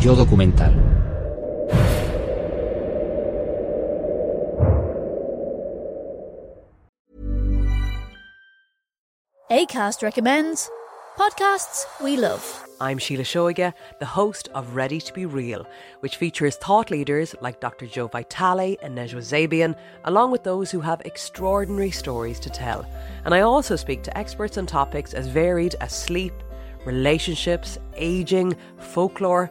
Yo documental. ACAST recommends podcasts we love. I'm Sheila Shoiga, the host of Ready to Be Real, which features thought leaders like Dr. Joe Vitale and Nejwa Zabian, along with those who have extraordinary stories to tell. And I also speak to experts on topics as varied as sleep, relationships, aging, folklore,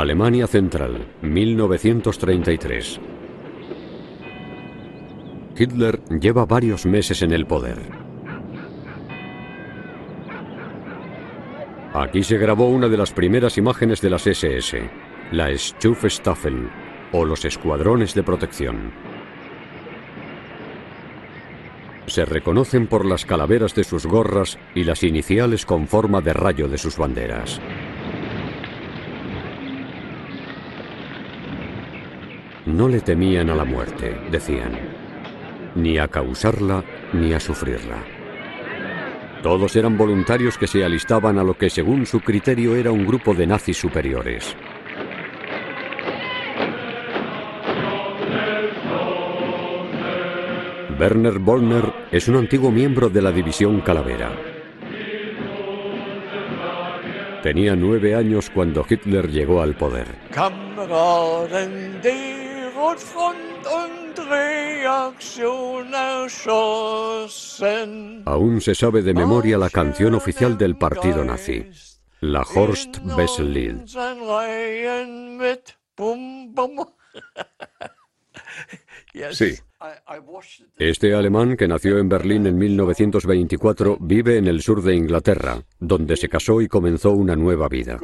Alemania Central, 1933. Hitler lleva varios meses en el poder. Aquí se grabó una de las primeras imágenes de las SS, la Stufenstaffel, o los escuadrones de protección. Se reconocen por las calaveras de sus gorras y las iniciales con forma de rayo de sus banderas. No le temían a la muerte, decían, ni a causarla ni a sufrirla. Todos eran voluntarios que se alistaban a lo que según su criterio era un grupo de nazis superiores. Werner Bollner es un antiguo miembro de la división Calavera. Tenía nueve años cuando Hitler llegó al poder. Aún se sabe de memoria la canción oficial del partido nazi, la Horst Wessel Lied. Sein Reihen mit Bum Bum. Yes, Sí. Este alemán, que nació en Berlín en 1924, vive en el sur de Inglaterra, donde se casó y comenzó una nueva vida.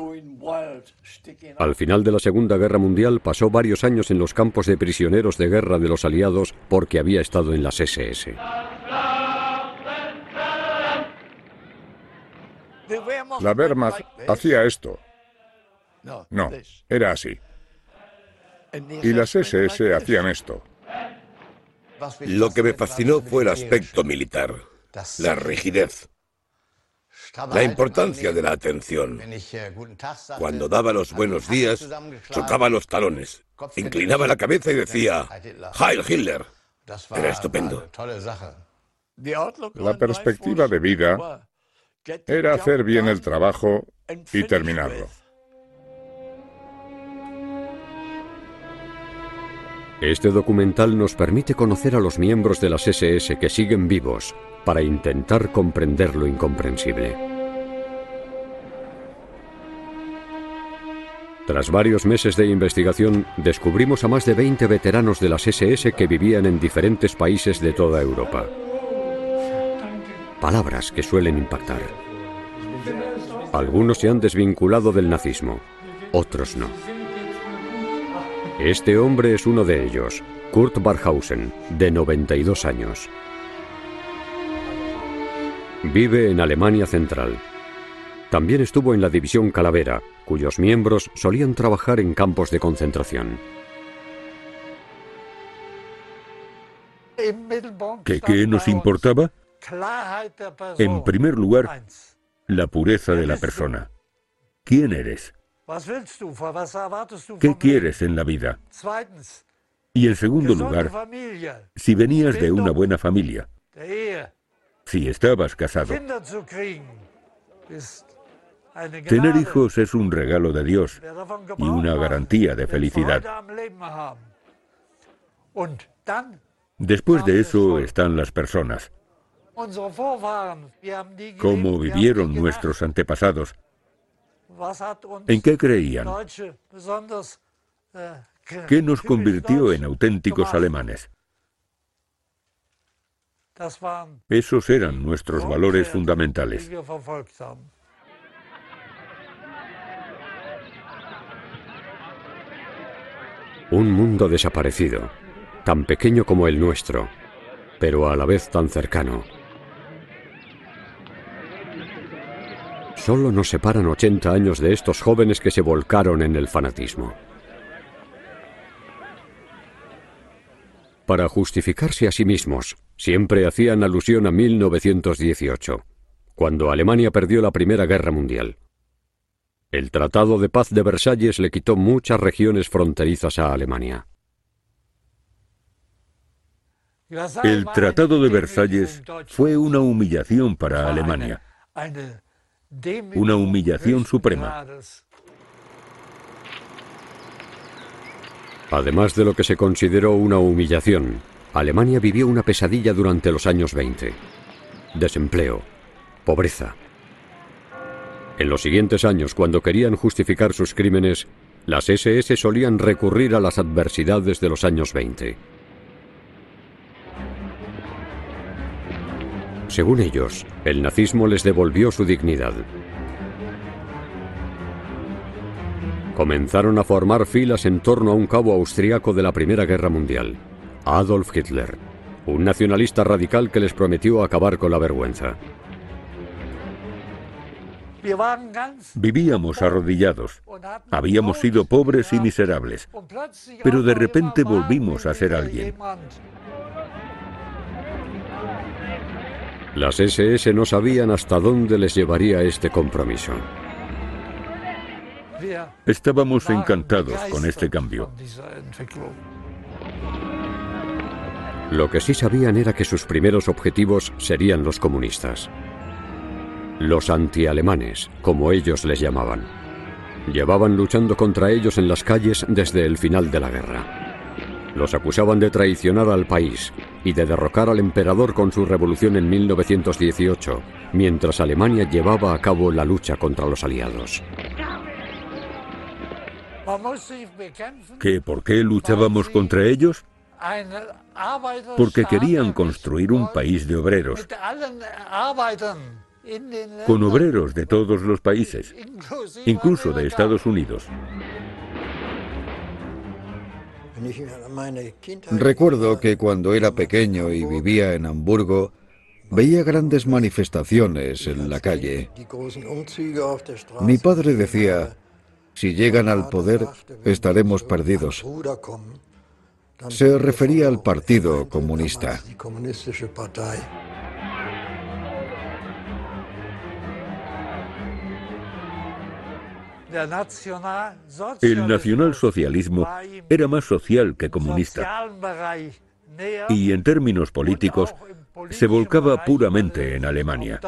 Al final de la Segunda Guerra Mundial pasó varios años en los campos de prisioneros de guerra de los aliados porque había estado en las SS. La Wehrmacht hacía esto. No, era así. Y las SS hacían esto. Lo que me fascinó fue el aspecto militar, la rigidez, la importancia de la atención. Cuando daba los buenos días, chocaba los talones, inclinaba la cabeza y decía, Heil Hitler. Era estupendo. The outlook La perspectiva life de vida Era hacer bien el trabajo and y finish terminarlo. Este documental nos permite conocer a los miembros de las SS que siguen vivos para intentar comprender lo incomprensible. Tras varios meses de investigación, descubrimos a más de 20 veteranos de las SS que vivían en diferentes países de toda Europa. Palabras que suelen impactar. Algunos se han desvinculado del nazismo, otros no. Este hombre es uno de ellos, Kurt Barhausen, de 92 años. Vive en Alemania Central. También estuvo en la División Calavera, cuyos miembros solían trabajar en campos de concentración. ¿Que qué nos importaba? En primer lugar, la pureza de la persona. ¿Quién eres? ¿Qué quieres en la vida? Y en segundo lugar, si venías de una buena familia, si estabas casado. Tener hijos es un regalo de Dios y una garantía de felicidad. Después de eso están las personas. ¿Cómo vivieron nuestros antepasados? ¿En qué creían? ¿Qué nos convirtió en auténticos alemanes? Esos eran nuestros valores fundamentales. Un mundo desaparecido, tan pequeño como el nuestro, pero a la vez tan cercano. Solo nos separan 80 años de estos jóvenes que se volcaron en el fanatismo. Para justificarse a sí mismos, siempre hacían alusión a 1918, cuando Alemania perdió la Primera Guerra Mundial. El Tratado de Paz de Versalles le quitó muchas regiones fronterizas a Alemania. El Tratado de Versalles fue una humillación para Alemania, una humillación suprema. Además de lo que se consideró una humillación, Alemania vivió una pesadilla durante los años 20. Desempleo, pobreza, en los siguientes años, cuando querían justificar sus crímenes, las SS solían recurrir a las adversidades de los años 20. Según ellos, el nazismo les devolvió su dignidad. Comenzaron a formar filas en torno a un cabo austriaco de la Primera Guerra Mundial, Adolf Hitler, un nacionalista radical que les prometió acabar con la vergüenza. Vivíamos arrodillados. Habíamos sido pobres y miserables. Pero de repente volvimos a ser alguien. Las SS no sabían hasta dónde les llevaría este compromiso. Estábamos encantados con este cambio. Lo que sí sabían era que sus primeros objetivos serían los comunistas los antialemanes, como ellos les llamaban. Llevaban luchando contra ellos en las calles desde el final de la guerra. Los acusaban de traicionar al país y de derrocar al emperador con su revolución en 1918, mientras Alemania llevaba a cabo la lucha contra los aliados. ¿Qué, ¿Por qué luchábamos contra ellos? Porque querían construir un país de obreros con obreros de todos los países, incluso de Estados Unidos. Recuerdo que cuando era pequeño y vivía en Hamburgo, veía grandes manifestaciones en la calle. Mi padre decía, si llegan al poder, estaremos perdidos. Se refería al Partido Comunista. El nacionalsocialismo era más social que comunista y en términos políticos se volcaba puramente en Alemania,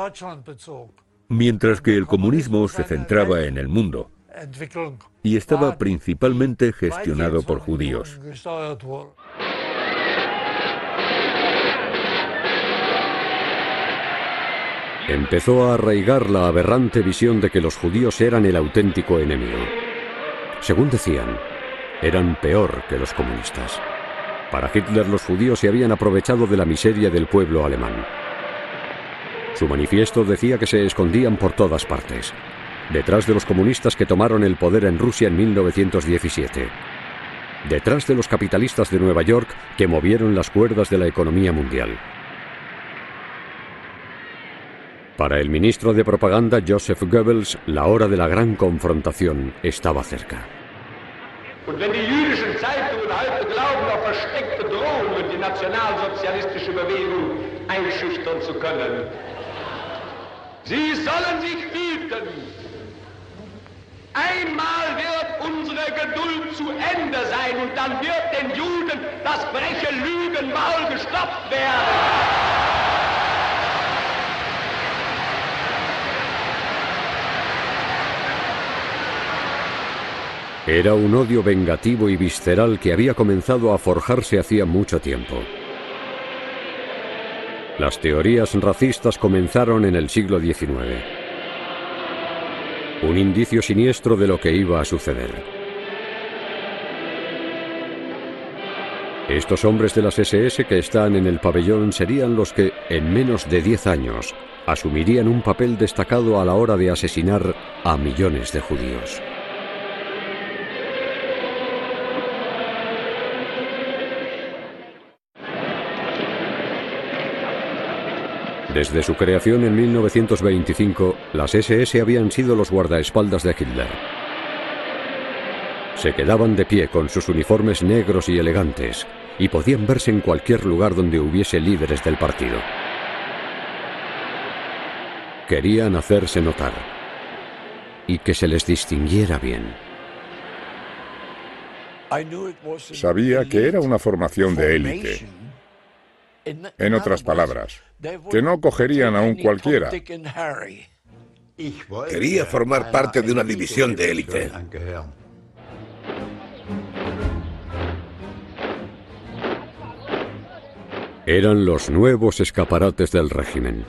mientras que el comunismo se centraba en el mundo y estaba principalmente gestionado por judíos. Empezó a arraigar la aberrante visión de que los judíos eran el auténtico enemigo. Según decían, eran peor que los comunistas. Para Hitler los judíos se habían aprovechado de la miseria del pueblo alemán. Su manifiesto decía que se escondían por todas partes, detrás de los comunistas que tomaron el poder en Rusia en 1917, detrás de los capitalistas de Nueva York que movieron las cuerdas de la economía mundial. Para el ministro de Propaganda Joseph Goebbels, la hora de la gran confrontación estaba cerca. Und wenn die jüdischen Zeitungen heute glauben, auf versteckte Drohungen die nationalsozialistische Bewegung einschüchtern zu können, sie sollen sich hüten. Einmal wird unsere Geduld zu Ende sein und dann wird den Juden das freche Lügenmaul gestopft werden. Era un odio vengativo y visceral que había comenzado a forjarse hacía mucho tiempo. Las teorías racistas comenzaron en el siglo XIX. Un indicio siniestro de lo que iba a suceder. Estos hombres de las SS que están en el pabellón serían los que, en menos de 10 años, asumirían un papel destacado a la hora de asesinar a millones de judíos. Desde su creación en 1925, las SS habían sido los guardaespaldas de Hitler. Se quedaban de pie con sus uniformes negros y elegantes y podían verse en cualquier lugar donde hubiese líderes del partido. Querían hacerse notar y que se les distinguiera bien. Sabía que era una formación de élite. En otras palabras, que no cogerían a un cualquiera. Quería formar parte de una división de élite. Eran los nuevos escaparates del régimen.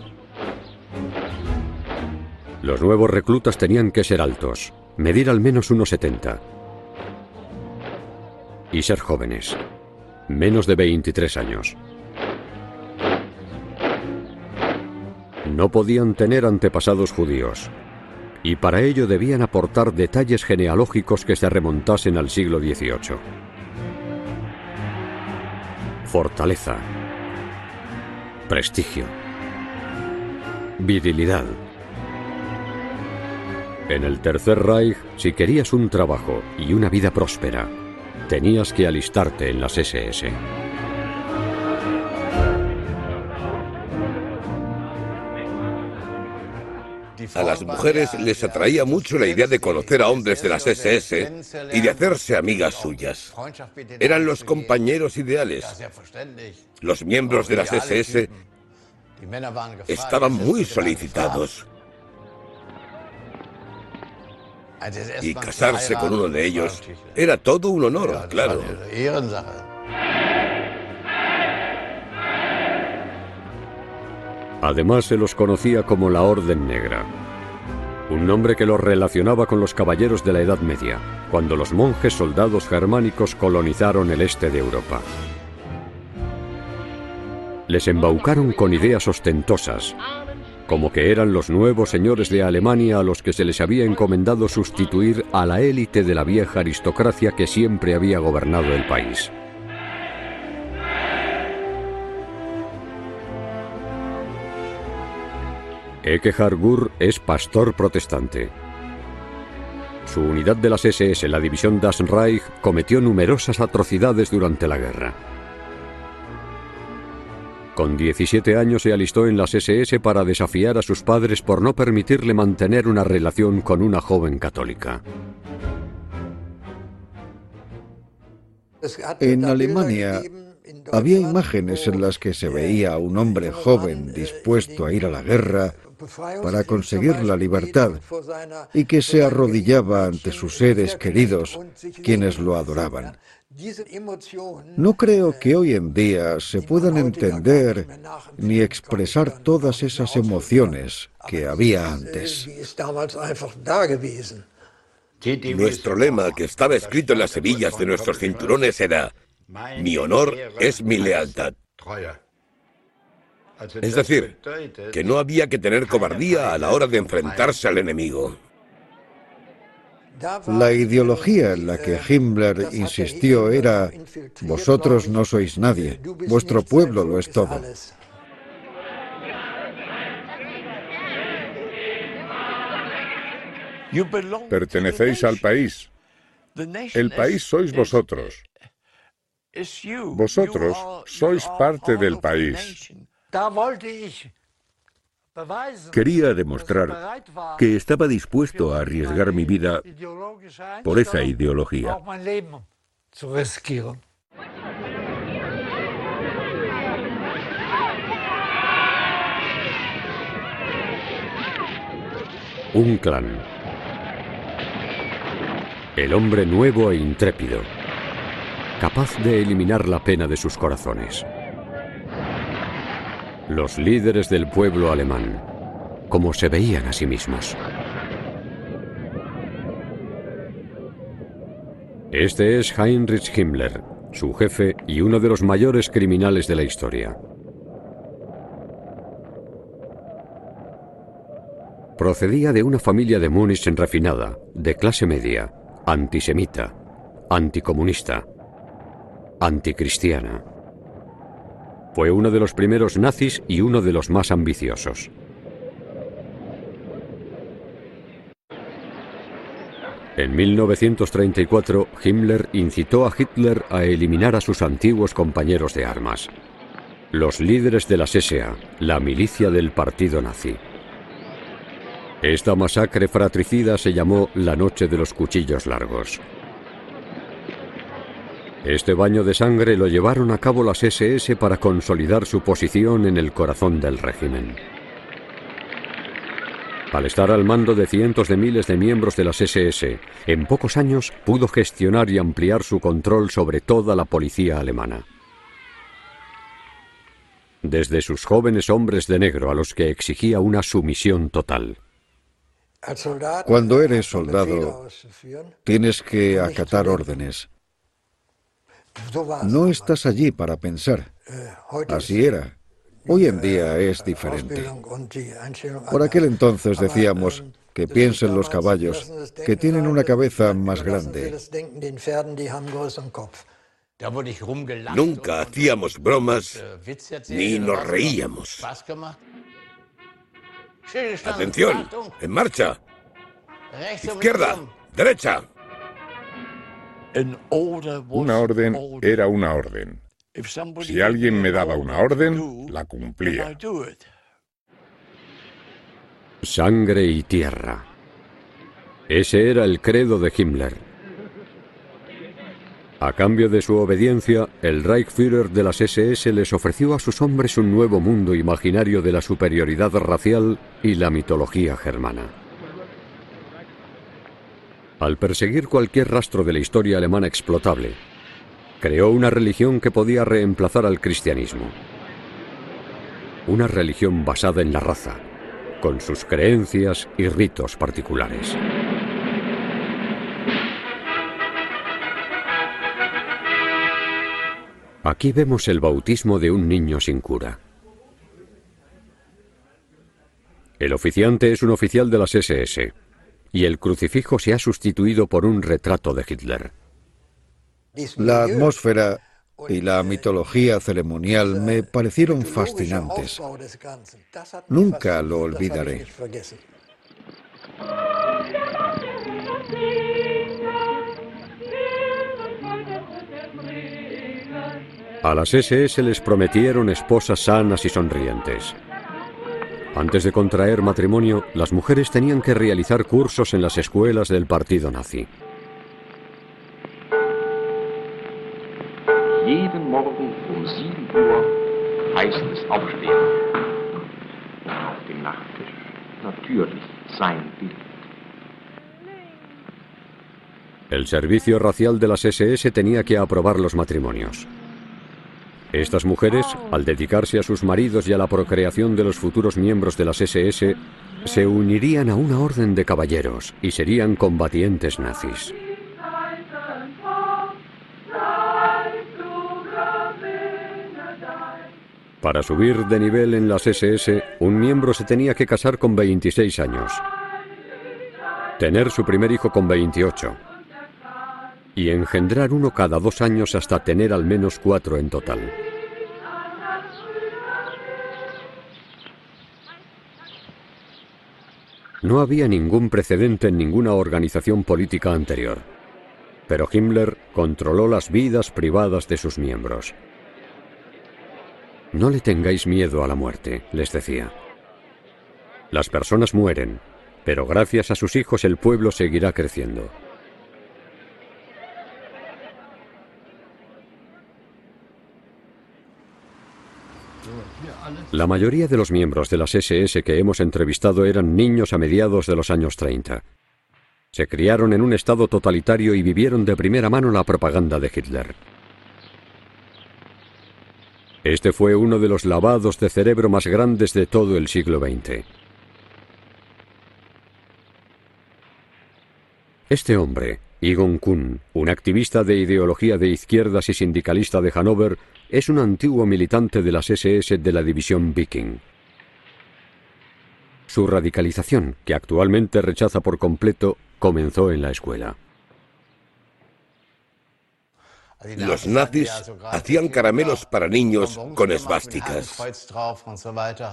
Los nuevos reclutas tenían que ser altos, medir al menos unos 70 y ser jóvenes, menos de 23 años. No podían tener antepasados judíos, y para ello debían aportar detalles genealógicos que se remontasen al siglo XVIII. Fortaleza, prestigio, virilidad. En el Tercer Reich, si querías un trabajo y una vida próspera, tenías que alistarte en las SS. A las mujeres les atraía mucho la idea de conocer a hombres de las SS y de hacerse amigas suyas. Eran los compañeros ideales. Los miembros de las SS estaban muy solicitados. Y casarse con uno de ellos era todo un honor, claro. Además se los conocía como la Orden Negra, un nombre que los relacionaba con los caballeros de la Edad Media, cuando los monjes soldados germánicos colonizaron el este de Europa. Les embaucaron con ideas ostentosas, como que eran los nuevos señores de Alemania a los que se les había encomendado sustituir a la élite de la vieja aristocracia que siempre había gobernado el país. Ekehard Gur es pastor protestante. Su unidad de las SS, la división Das Reich, cometió numerosas atrocidades durante la guerra. Con 17 años se alistó en las SS para desafiar a sus padres por no permitirle mantener una relación con una joven católica. En Alemania había imágenes en las que se veía a un hombre joven dispuesto a ir a la guerra para conseguir la libertad y que se arrodillaba ante sus seres queridos, quienes lo adoraban. No creo que hoy en día se puedan entender ni expresar todas esas emociones que había antes. Nuestro lema, que estaba escrito en las hebillas de nuestros cinturones, era, mi honor es mi lealtad. Es decir, que no había que tener cobardía a la hora de enfrentarse al enemigo. La ideología en la que Himmler insistió era, vosotros no sois nadie, vuestro pueblo lo es todo. Pertenecéis al país. El país sois vosotros. Vosotros sois parte del país. Quería demostrar que estaba dispuesto a arriesgar mi vida por esa ideología. Un clan. El hombre nuevo e intrépido, capaz de eliminar la pena de sus corazones. Los líderes del pueblo alemán, como se veían a sí mismos. Este es Heinrich Himmler, su jefe y uno de los mayores criminales de la historia. Procedía de una familia de Múnich refinada, de clase media, antisemita, anticomunista, anticristiana. Fue uno de los primeros nazis y uno de los más ambiciosos. En 1934, Himmler incitó a Hitler a eliminar a sus antiguos compañeros de armas, los líderes de la SA, la milicia del partido nazi. Esta masacre fratricida se llamó la Noche de los Cuchillos Largos. Este baño de sangre lo llevaron a cabo las SS para consolidar su posición en el corazón del régimen. Al estar al mando de cientos de miles de miembros de las SS, en pocos años pudo gestionar y ampliar su control sobre toda la policía alemana. Desde sus jóvenes hombres de negro a los que exigía una sumisión total. Cuando eres soldado, tienes que acatar órdenes. No estás allí para pensar. Así era. Hoy en día es diferente. Por aquel entonces decíamos que piensen los caballos, que tienen una cabeza más grande. Nunca hacíamos bromas ni nos reíamos. Atención, en marcha. Izquierda, derecha. Una orden era una orden. Si alguien me daba una orden, la cumplía. Sangre y tierra. Ese era el credo de Himmler. A cambio de su obediencia, el Reichsführer de las SS les ofreció a sus hombres un nuevo mundo imaginario de la superioridad racial y la mitología germana. Al perseguir cualquier rastro de la historia alemana explotable, creó una religión que podía reemplazar al cristianismo. Una religión basada en la raza, con sus creencias y ritos particulares. Aquí vemos el bautismo de un niño sin cura. El oficiante es un oficial de las SS y el crucifijo se ha sustituido por un retrato de Hitler. La atmósfera y la mitología ceremonial me parecieron fascinantes. Nunca lo olvidaré. A las SS les prometieron esposas sanas y sonrientes. Antes de contraer matrimonio, las mujeres tenían que realizar cursos en las escuelas del partido nazi. um 7 Uhr heißt es aufstehen. Auf dem Nachttisch natürlich sein Bild. El servicio racial de las SS tenía que aprobar los matrimonios. Estas mujeres, al dedicarse a sus maridos y a la procreación de los futuros miembros de las SS, se unirían a una orden de caballeros y serían combatientes nazis. Para subir de nivel en las SS, un miembro se tenía que casar con 26 años, tener su primer hijo con 28 y engendrar uno cada dos años hasta tener al menos cuatro en total. No había ningún precedente en ninguna organización política anterior, pero Himmler controló las vidas privadas de sus miembros. No le tengáis miedo a la muerte, les decía. Las personas mueren, pero gracias a sus hijos el pueblo seguirá creciendo. La mayoría de los miembros de las SS que hemos entrevistado eran niños a mediados de los años 30. Se criaron en un estado totalitario y vivieron de primera mano la propaganda de Hitler. Este fue uno de los lavados de cerebro más grandes de todo el siglo XX. Este hombre, Egon Kuhn, un activista de ideología de izquierdas y sindicalista de Hannover, es un antiguo militante de las SS de la división Viking. Su radicalización, que actualmente rechaza por completo, comenzó en la escuela. Los nazis hacían caramelos para niños con esvásticas.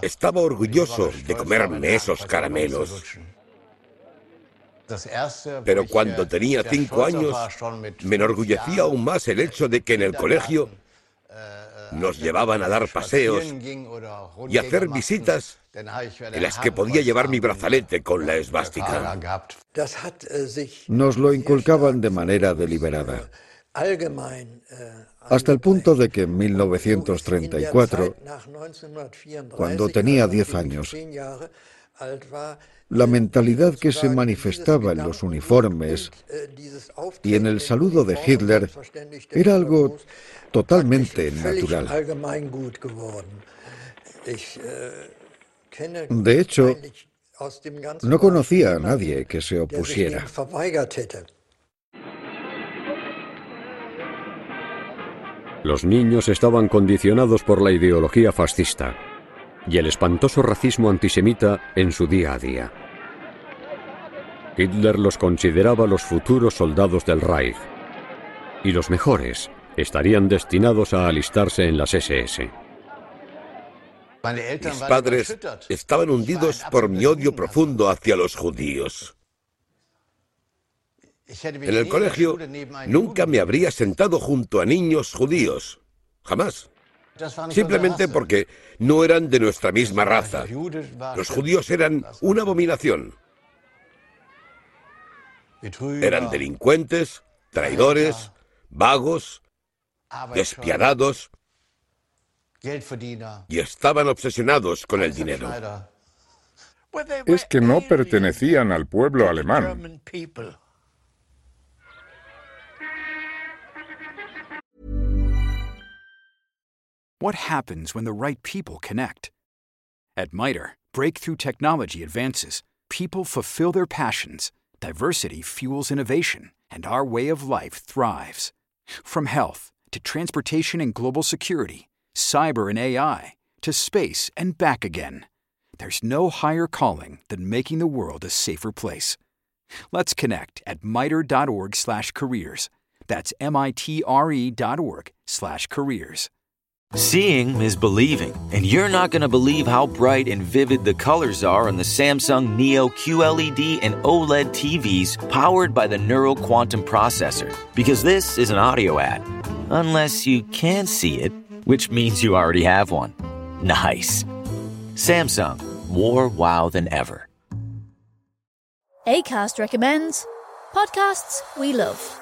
Estaba orgulloso de comerme esos caramelos. Pero cuando tenía cinco años, me enorgullecía aún más el hecho de que en el colegio nos llevaban a dar paseos y hacer visitas en las que podía llevar mi brazalete con la esvástica. Nos lo inculcaban de manera deliberada. Hasta el punto de que en 1934, cuando tenía 10 años, la mentalidad que se manifestaba en los uniformes y en el saludo de Hitler era algo totalmente natural. De hecho, no conocía a nadie que se opusiera. Los niños estaban condicionados por la ideología fascista y el espantoso racismo antisemita en su día a día. Hitler los consideraba los futuros soldados del Reich y los mejores estarían destinados a alistarse en las SS. Mis padres estaban hundidos por mi odio profundo hacia los judíos. En el colegio nunca me habría sentado junto a niños judíos. Jamás. Simplemente porque no eran de nuestra misma raza. Los judíos eran una abominación. Eran delincuentes, traidores, vagos, despiadados y estaban obsesionados con el dinero. Es que no pertenecían al pueblo alemán. What happens when the right people connect? At MITRE, breakthrough technology advances, people fulfill their passions, diversity fuels innovation, and our way of life thrives. From health to transportation and global security, cyber and AI, to space and back again, there's no higher calling than making the world a safer place. Let's connect at mitre.org/careers. That's m Seeing is believing, and you're not going to believe how bright and vivid the colors are on the Samsung Neo QLED and OLED TVs powered by the Neural Quantum Processor. Because this is an audio ad. Unless you can see it, which means you already have one. Nice. Samsung, more wow than ever. ACAST recommends podcasts we love.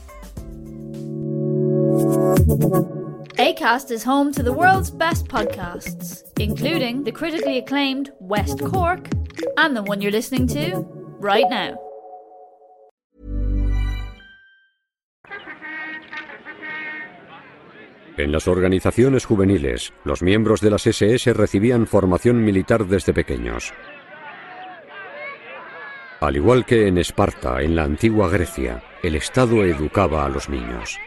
ACAST is home to the world's best podcasts, including the critically acclaimed West Cork and the one you're listening to right now. En las organizaciones juveniles, los miembros de las SS recibían formación militar desde pequeños. Al igual que en Esparta, en la antigua Grecia, el Estado educaba a los niños.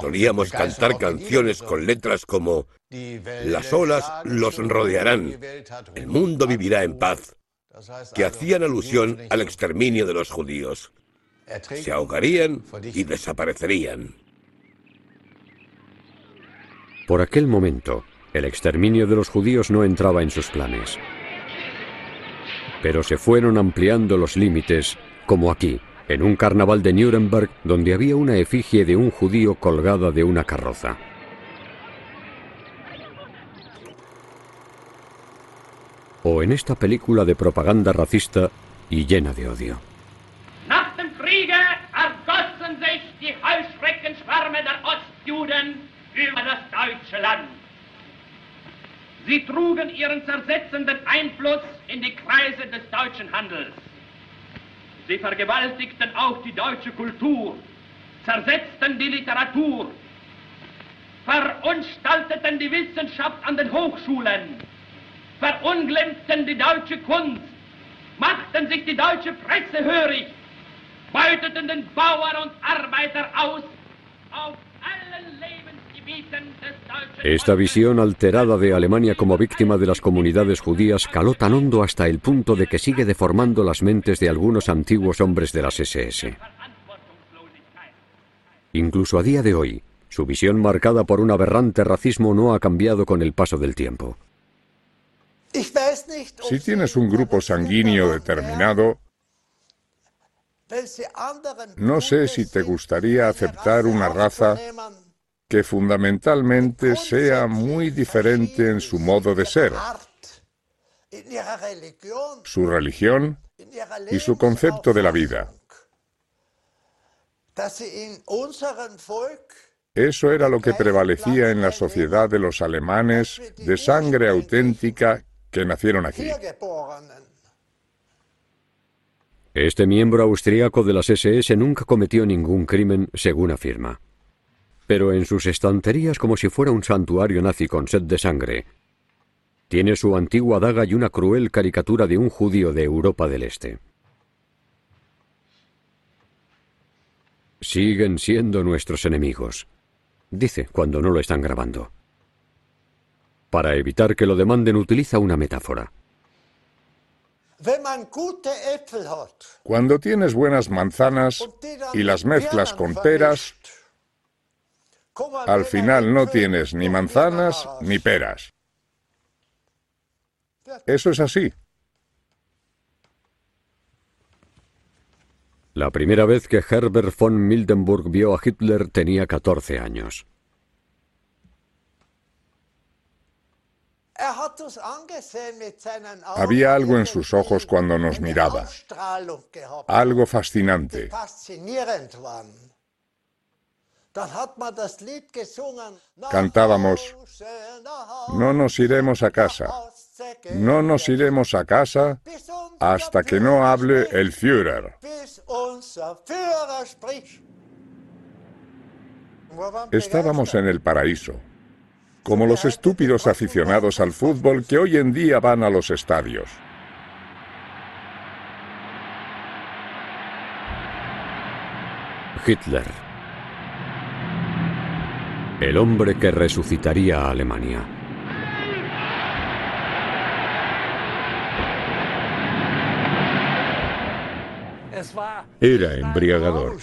Solíamos cantar canciones con letras como Las olas los rodearán, el mundo vivirá en paz, que hacían alusión al exterminio de los judíos. Se ahogarían y desaparecerían. Por aquel momento, el exterminio de los judíos no entraba en sus planes. Pero se fueron ampliando los límites, como aquí, en un carnaval de Nuremberg donde había una efigie de un judío colgada de una carroza. O en esta película de propaganda racista y llena de odio. Nach dem Kriege ergossen sich die Heuschreckenschwärme der Ostjuden über das deutsche Land. Sie trugen ihren zersetzenden Einfluss in die Kreise des deutschen Handels. Sie vergewaltigten auch die deutsche Kultur, zersetzten die Literatur, verunstalteten die Wissenschaft an den Hochschulen, verunglimpften die deutsche Kunst, machten sich die deutsche Presse hörig, beuteten den Bauer und Arbeiter aus auf allen Lebensgebieten des Esta visión alterada de Alemania como víctima de las comunidades judías caló tan hondo hasta el punto de que sigue deformando las mentes de algunos antiguos hombres de las SS. Incluso a día de hoy, su visión marcada por un aberrante racismo no ha cambiado con el paso del tiempo. Si tienes un grupo sanguíneo determinado, no sé si te gustaría aceptar una raza que fundamentalmente sea muy diferente en su modo de ser, su religión y su concepto de la vida. Eso era lo que prevalecía en la sociedad de los alemanes de sangre auténtica que nacieron aquí. Este miembro austríaco de las SS nunca cometió ningún crimen, según afirma. Pero en sus estanterías, como si fuera un santuario nazi con sed de sangre, tiene su antigua daga y una cruel caricatura de un judío de Europa del Este. Siguen siendo nuestros enemigos, dice cuando no lo están grabando. Para evitar que lo demanden utiliza una metáfora. Cuando tienes buenas manzanas y las mezclas con peras, al final no tienes ni manzanas ni peras. Eso es así. La primera vez que Herbert von Mildenburg vio a Hitler tenía 14 años. Había algo en sus ojos cuando nos miraba, algo fascinante. Cantábamos, no nos iremos a casa, no nos iremos a casa hasta que no hable el Führer. Estábamos en el paraíso como los estúpidos aficionados al fútbol que hoy en día van a los estadios. Hitler. El hombre que resucitaría a Alemania. Era embriagador.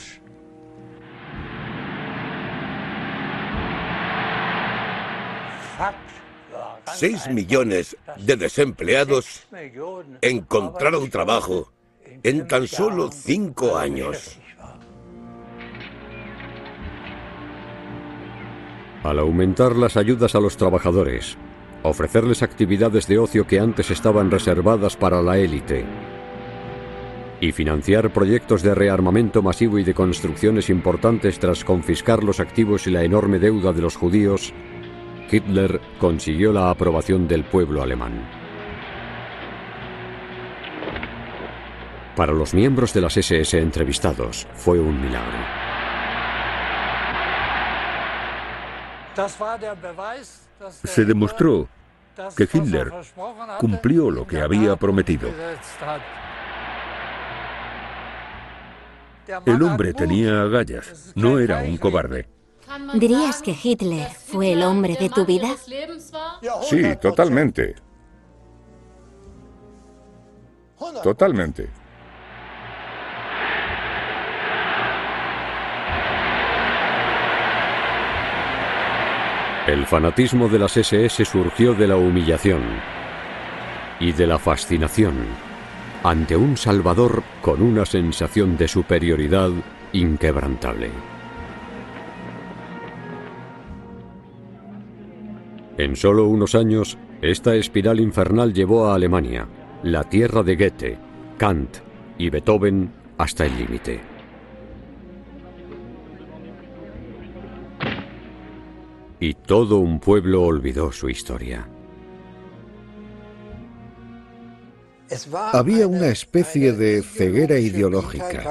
Seis millones de desempleados encontraron trabajo en tan solo cinco años. Al aumentar las ayudas a los trabajadores, ofrecerles actividades de ocio que antes estaban reservadas para la élite, y financiar proyectos de rearmamento masivo y de construcciones importantes tras confiscar los activos y la enorme deuda de los judíos, Hitler consiguió la aprobación del pueblo alemán. Para los miembros de las SS entrevistados fue un milagro. Se demostró que Hitler cumplió lo que había prometido. El hombre tenía agallas, no era un cobarde. ¿Dirías que Hitler fue el hombre de tu vida? Sí, totalmente. Totalmente. El fanatismo de las SS surgió de la humillación y de la fascinación ante un Salvador con una sensación de superioridad inquebrantable. En solo unos años, esta espiral infernal llevó a Alemania, la tierra de Goethe, Kant y Beethoven, hasta el límite. Y todo un pueblo olvidó su historia. Había una especie de ceguera ideológica.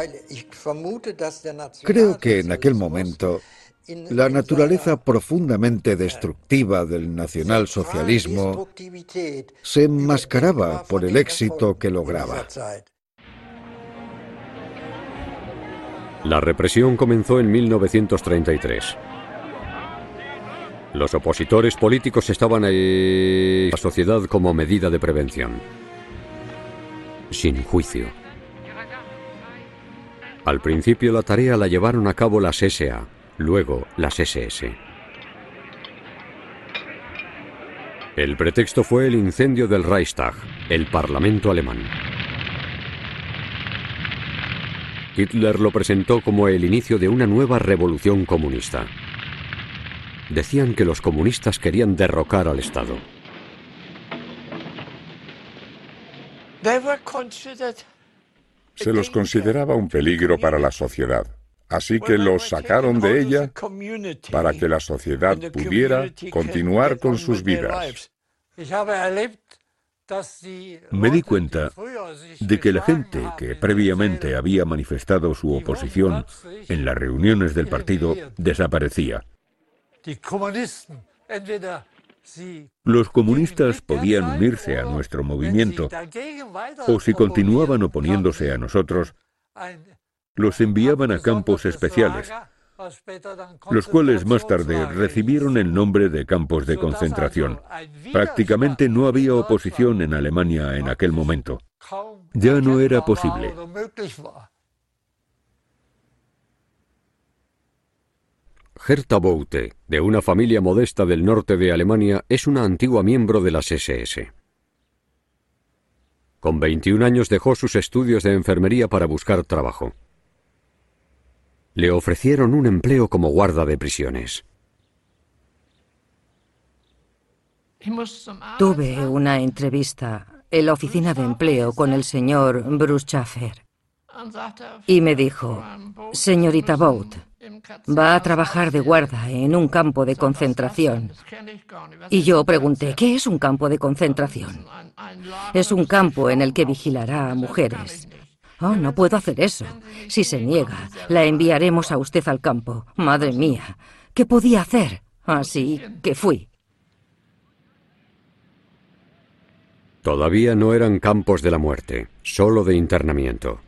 Creo que en aquel momento la naturaleza profundamente destructiva del nacionalsocialismo se enmascaraba por el éxito que lograba. La represión comenzó en 1933. Los opositores políticos estaban en la sociedad como medida de prevención. Sin juicio. Al principio la tarea la llevaron a cabo las SA, luego las SS. El pretexto fue el incendio del Reichstag, el Parlamento alemán. Hitler lo presentó como el inicio de una nueva revolución comunista. Decían que los comunistas querían derrocar al Estado. Se los consideraba un peligro para la sociedad. Así que los sacaron de ella para que la sociedad pudiera continuar con sus vidas. Me di cuenta de que la gente que previamente había manifestado su oposición en las reuniones del partido desaparecía. Los comunistas podían unirse a nuestro movimiento o si continuaban oponiéndose a nosotros, los enviaban a campos especiales, los cuales más tarde recibieron el nombre de campos de concentración. Prácticamente no había oposición en Alemania en aquel momento. Ya no era posible. Hertha Boute, de una familia modesta del norte de Alemania, es una antigua miembro de las SS. Con 21 años dejó sus estudios de enfermería para buscar trabajo. Le ofrecieron un empleo como guarda de prisiones. Tuve una entrevista en la oficina de empleo con el señor Bruce Schaffer y me dijo, señorita Bout, va a trabajar de guarda en un campo de concentración. Y yo pregunté, ¿qué es un campo de concentración? Es un campo en el que vigilará a mujeres. Oh, no puedo hacer eso. Si se niega, la enviaremos a usted al campo. Madre mía, ¿qué podía hacer? Así que fui. Todavía no eran campos de la muerte, solo de internamiento.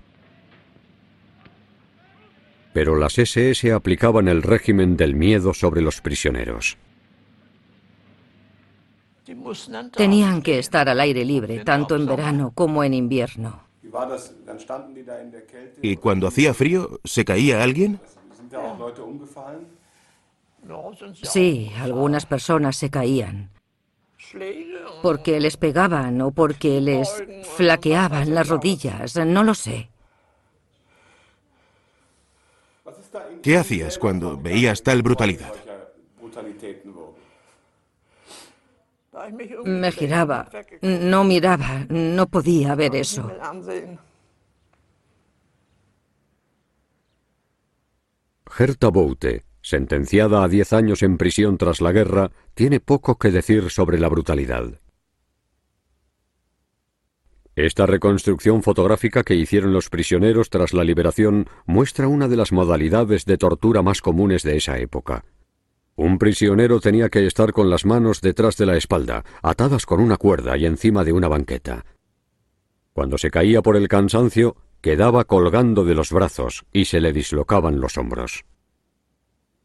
Pero las SS aplicaban el régimen del miedo sobre los prisioneros. Tenían que estar al aire libre, tanto en verano como en invierno. ¿Y cuando hacía frío, se caía alguien? Sí, algunas personas se caían. Porque les pegaban o porque les flaqueaban las rodillas, no lo sé. ¿Qué hacías cuando veías tal brutalidad? Me giraba, no miraba, no podía ver eso. Gerta Boute, sentenciada a 10 años en prisión tras la guerra, tiene poco que decir sobre la brutalidad. Esta reconstrucción fotográfica que hicieron los prisioneros tras la liberación muestra una de las modalidades de tortura más comunes de esa época. Un prisionero tenía que estar con las manos detrás de la espalda, atadas con una cuerda y encima de una banqueta. Cuando se caía por el cansancio, quedaba colgando de los brazos y se le dislocaban los hombros.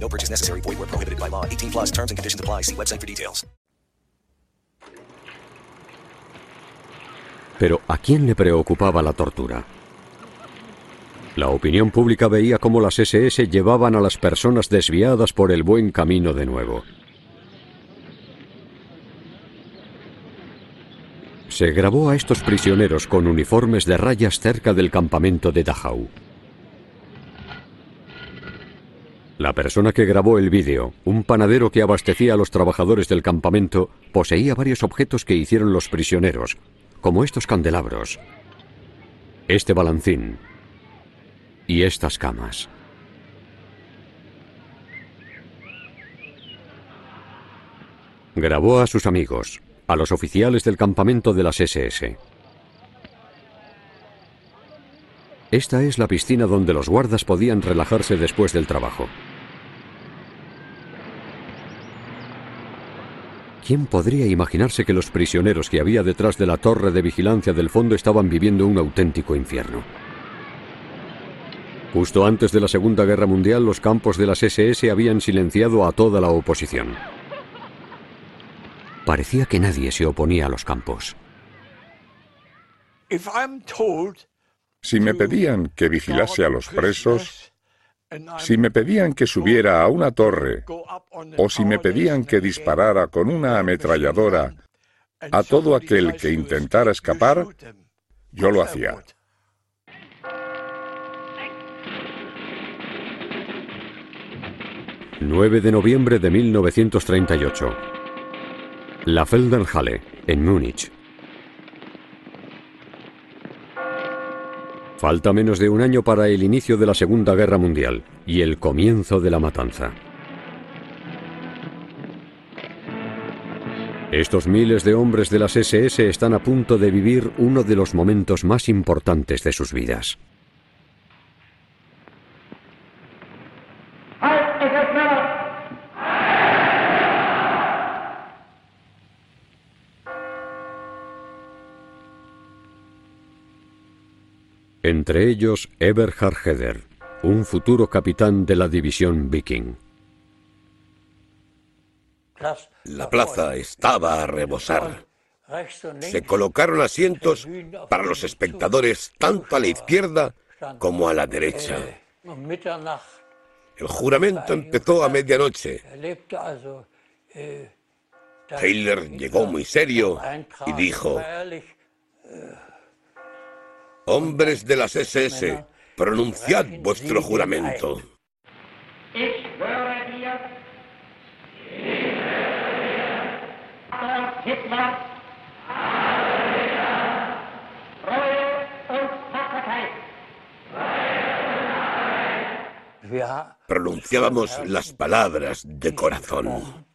No purchase necessary. Void prohibited by law. 18 plus and conditions apply. See website for details. Pero ¿a quién le preocupaba la tortura? La opinión pública veía cómo las SS llevaban a las personas desviadas por el buen camino de nuevo. Se grabó a estos prisioneros con uniformes de rayas cerca del campamento de Dachau. La persona que grabó el vídeo, un panadero que abastecía a los trabajadores del campamento, poseía varios objetos que hicieron los prisioneros, como estos candelabros, este balancín y estas camas. Grabó a sus amigos, a los oficiales del campamento de las SS. Esta es la piscina donde los guardas podían relajarse después del trabajo. ¿Quién podría imaginarse que los prisioneros que había detrás de la torre de vigilancia del fondo estaban viviendo un auténtico infierno? Justo antes de la Segunda Guerra Mundial, los campos de las SS habían silenciado a toda la oposición. Parecía que nadie se oponía a los campos. Si me pedían que vigilase a los presos, si me pedían que subiera a una torre o si me pedían que disparara con una ametralladora a todo aquel que intentara escapar, yo lo hacía. 9 de noviembre de 1938. La Feldenhalle, en Múnich. Falta menos de un año para el inicio de la Segunda Guerra Mundial y el comienzo de la matanza. Estos miles de hombres de las SS están a punto de vivir uno de los momentos más importantes de sus vidas. Entre ellos Eberhard Heder, un futuro capitán de la división Viking. La plaza estaba a rebosar. Se colocaron asientos para los espectadores tanto a la izquierda como a la derecha. El juramento empezó a medianoche. Hitler llegó muy serio y dijo, Hombres de las SS, pronunciad vuestro juramento. Pronunciábamos las palabras de corazón.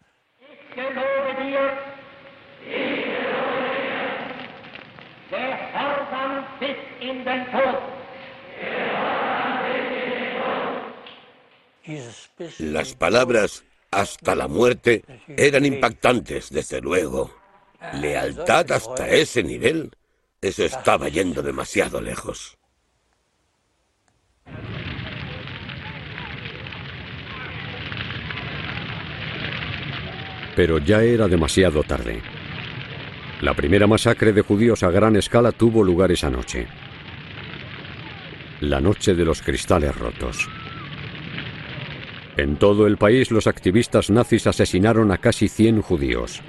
Las palabras hasta la muerte eran impactantes, desde luego. Lealtad hasta ese nivel, eso estaba yendo demasiado lejos. Pero ya era demasiado tarde. La primera masacre de judíos a gran escala tuvo lugar esa noche. La noche de los cristales rotos. En todo el país los activistas nazis asesinaron a casi 100 judíos.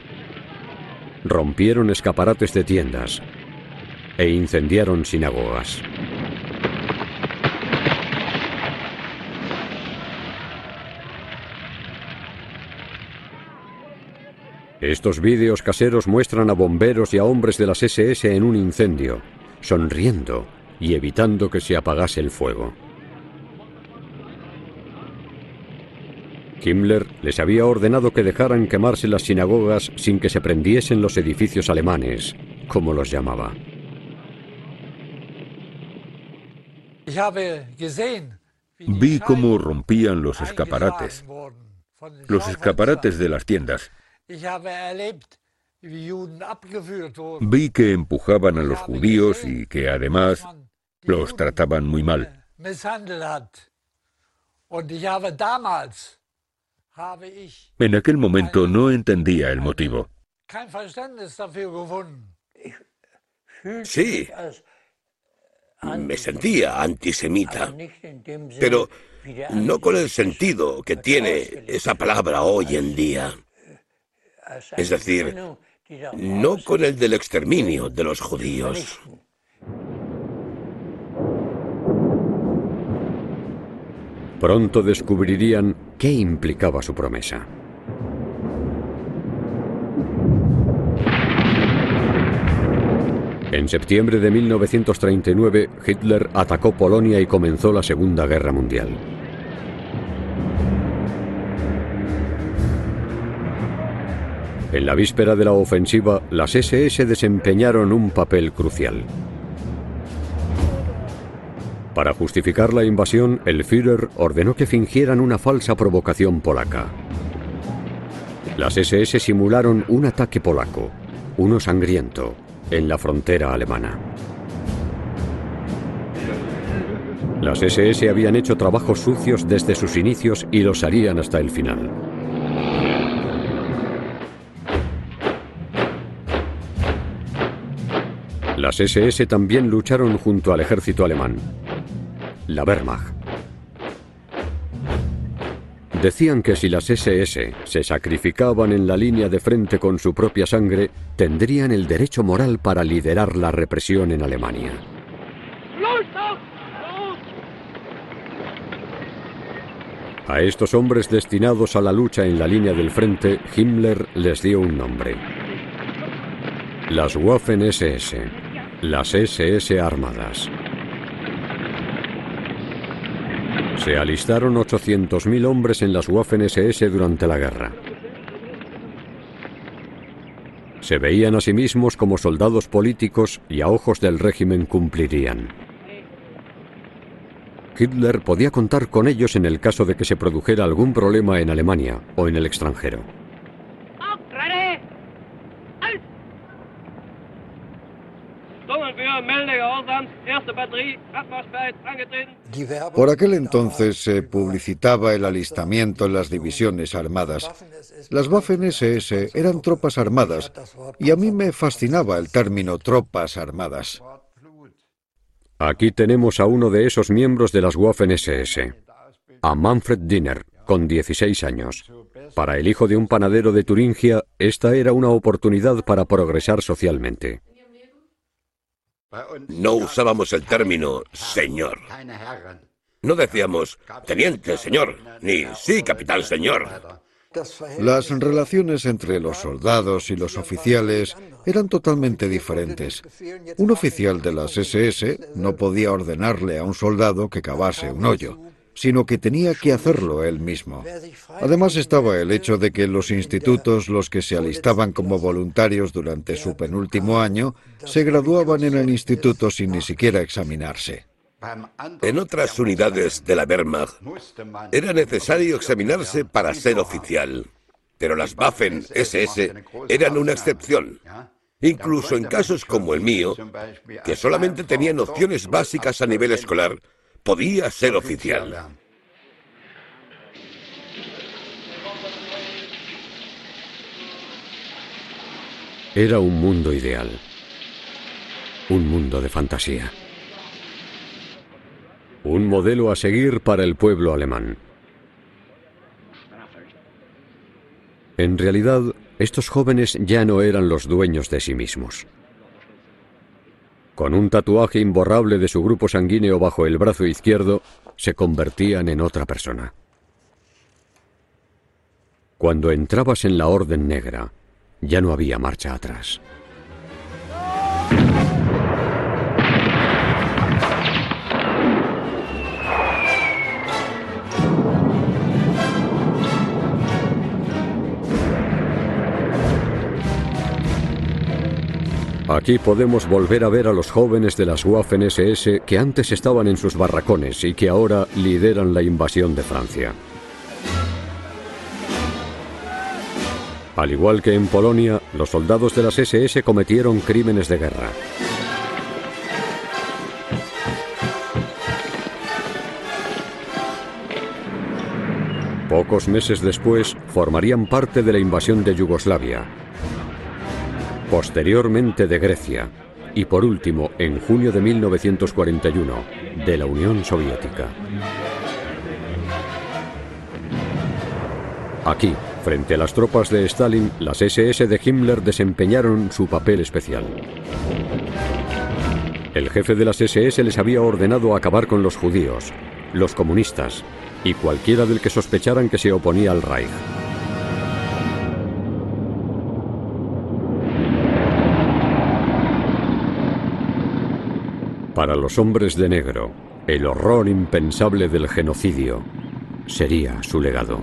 Rompieron escaparates de tiendas e incendiaron sinagogas. Estos vídeos caseros muestran a bomberos y a hombres de las SS en un incendio, sonriendo y evitando que se apagase el fuego. Himmler les había ordenado que dejaran quemarse las sinagogas sin que se prendiesen los edificios alemanes, como los llamaba. Vi cómo rompían los escaparates los escaparates de las tiendas. Vi que empujaban a los judíos y que además los trataban muy mal. En aquel momento no entendía el motivo. Sí, me sentía antisemita, pero no con el sentido que tiene esa palabra hoy en día. Es decir, no con el del exterminio de los judíos. Pronto descubrirían qué implicaba su promesa. En septiembre de 1939, Hitler atacó Polonia y comenzó la Segunda Guerra Mundial. En la víspera de la ofensiva, las SS desempeñaron un papel crucial. Para justificar la invasión, el Führer ordenó que fingieran una falsa provocación polaca. Las SS simularon un ataque polaco, uno sangriento, en la frontera alemana. Las SS habían hecho trabajos sucios desde sus inicios y los harían hasta el final. Las SS también lucharon junto al ejército alemán, la Wehrmacht. Decían que si las SS se sacrificaban en la línea de frente con su propia sangre, tendrían el derecho moral para liderar la represión en Alemania. A estos hombres destinados a la lucha en la línea del frente, Himmler les dio un nombre. Las Waffen-SS, las SS armadas. Se alistaron 800.000 hombres en las Waffen-SS durante la guerra. Se veían a sí mismos como soldados políticos y a ojos del régimen cumplirían. Hitler podía contar con ellos en el caso de que se produjera algún problema en Alemania o en el extranjero. Por aquel entonces se publicitaba el alistamiento en las divisiones armadas. Las Waffen-SS eran tropas armadas y a mí me fascinaba el término tropas armadas. Aquí tenemos a uno de esos miembros de las Waffen-SS, a Manfred Dinner, con 16 años. Para el hijo de un panadero de Turingia, esta era una oportunidad para progresar socialmente. No usábamos el término señor. No decíamos teniente señor, ni sí capitán señor. Las relaciones entre los soldados y los oficiales eran totalmente diferentes. Un oficial de las SS no podía ordenarle a un soldado que cavase un hoyo sino que tenía que hacerlo él mismo. Además estaba el hecho de que los institutos los que se alistaban como voluntarios durante su penúltimo año se graduaban en el instituto sin ni siquiera examinarse. En otras unidades de la Wehrmacht era necesario examinarse para ser oficial, pero las Waffen SS eran una excepción. Incluso en casos como el mío, que solamente tenía nociones básicas a nivel escolar, podía ser oficial. Era un mundo ideal, un mundo de fantasía, un modelo a seguir para el pueblo alemán. En realidad, estos jóvenes ya no eran los dueños de sí mismos. Con un tatuaje imborrable de su grupo sanguíneo bajo el brazo izquierdo, se convertían en otra persona. Cuando entrabas en la Orden Negra, ya no había marcha atrás. Aquí podemos volver a ver a los jóvenes de las Waffen-SS que antes estaban en sus barracones y que ahora lideran la invasión de Francia. Al igual que en Polonia, los soldados de las SS cometieron crímenes de guerra. Pocos meses después formarían parte de la invasión de Yugoslavia, posteriormente de Grecia y por último, en junio de 1941, de la Unión Soviética. Aquí, frente a las tropas de Stalin, las SS de Himmler desempeñaron su papel especial. El jefe de las SS les había ordenado acabar con los judíos, los comunistas y cualquiera del que sospecharan que se oponía al Reich. Para los hombres de negro, el horror impensable del genocidio sería su legado.